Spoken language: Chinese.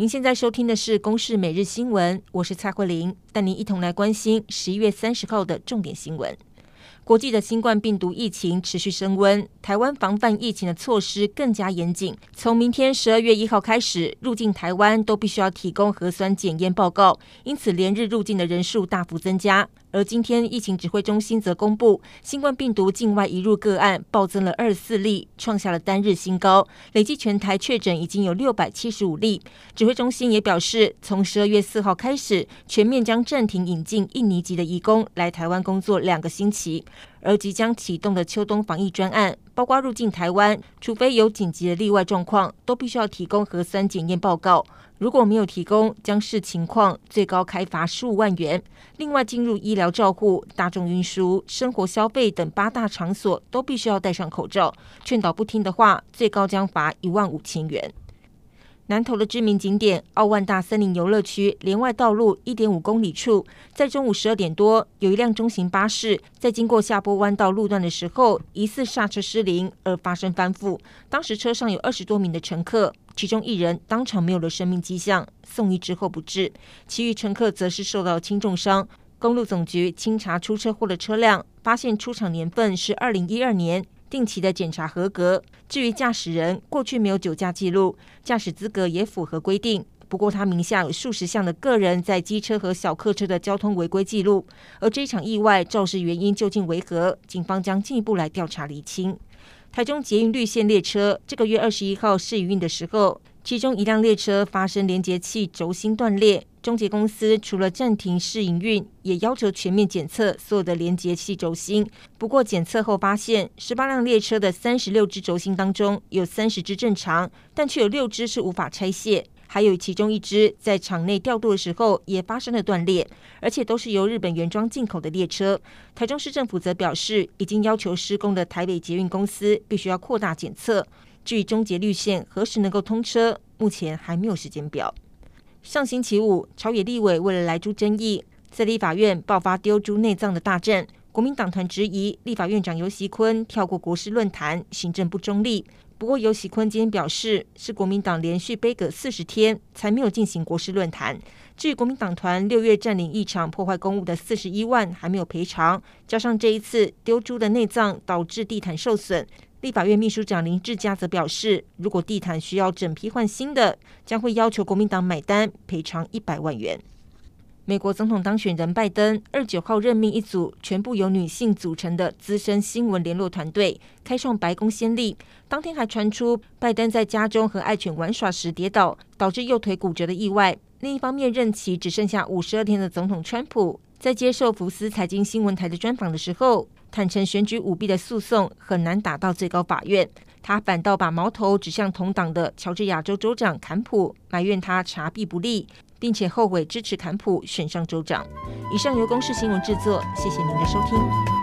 您现在收听的是《公视每日新闻》，我是蔡慧玲，带您一同来关心十一月三十号的重点新闻。国际的新冠病毒疫情持续升温，台湾防范疫情的措施更加严谨。从明天十二月一号开始，入境台湾都必须要提供核酸检验报告，因此连日入境的人数大幅增加。而今天，疫情指挥中心则公布，新冠病毒境外移入个案暴增了二十四例，创下了单日新高，累计全台确诊已经有六百七十五例。指挥中心也表示，从十二月四号开始，全面将暂停引进印尼籍的移工来台湾工作两个星期。而即将启动的秋冬防疫专案，包括入境台湾，除非有紧急的例外状况，都必须要提供核酸检验报告。如果没有提供，将视情况最高开罚十五万元。另外，进入医疗照护、大众运输、生活消费等八大场所，都必须要戴上口罩。劝导不听的话，最高将罚一万五千元。南投的知名景点奥万大森林游乐区连外道路一点五公里处，在中午十二点多，有一辆中型巴士在经过下坡弯道路段的时候，疑似刹车失灵而发生翻覆。当时车上有二十多名的乘客，其中一人当场没有了生命迹象，送医之后不治，其余乘客则是受到轻重伤。公路总局清查出车祸的车辆，发现出厂年份是二零一二年。定期的检查合格。至于驾驶人，过去没有酒驾记录，驾驶资格也符合规定。不过他名下有数十项的个人在机车和小客车的交通违规记录。而这场意外肇事原因究竟为何？警方将进一步来调查厘清。台中捷运绿线列车这个月二十一号试营运的时候，其中一辆列车发生连接器轴心断裂。中捷公司除了暂停试营运，也要求全面检测所有的连接器轴心。不过检测后发现，十八辆列车的三十六支轴心当中，有三十支正常，但却有六支是无法拆卸，还有其中一支在场内调度的时候也发生了断裂，而且都是由日本原装进口的列车。台中市政府则表示，已经要求施工的台北捷运公司必须要扩大检测。至于中捷绿线何时能够通车，目前还没有时间表。上星期五，朝野立委为了来猪争议，在立法院爆发丢猪内脏的大战。国民党团质疑立法院长游锡坤跳过国师论坛，行政不中立。不过游锡坤今天表示，是国民党连续杯葛四十天，才没有进行国师论坛。至于国民党团六月占领一场破坏公物的四十一万还没有赔偿，加上这一次丢猪的内脏导致地毯受损。立法院秘书长林志嘉则表示，如果地毯需要整批换新的，将会要求国民党买单赔偿一百万元。美国总统当选人拜登二九号任命一组全部由女性组成的资深新闻联络团队，开创白宫先例。当天还传出拜登在家中和爱犬玩耍时跌倒，导致右腿骨折的意外。另一方面，任期只剩下五十二天的总统川普，在接受福斯财经新闻台的专访的时候，坦诚选举舞弊的诉讼很难打到最高法院，他反倒把矛头指向同党的乔治亚州州长坎普，埋怨他查弊不力，并且后悔支持坎普选上州长。以上由公视新闻制作，谢谢您的收听。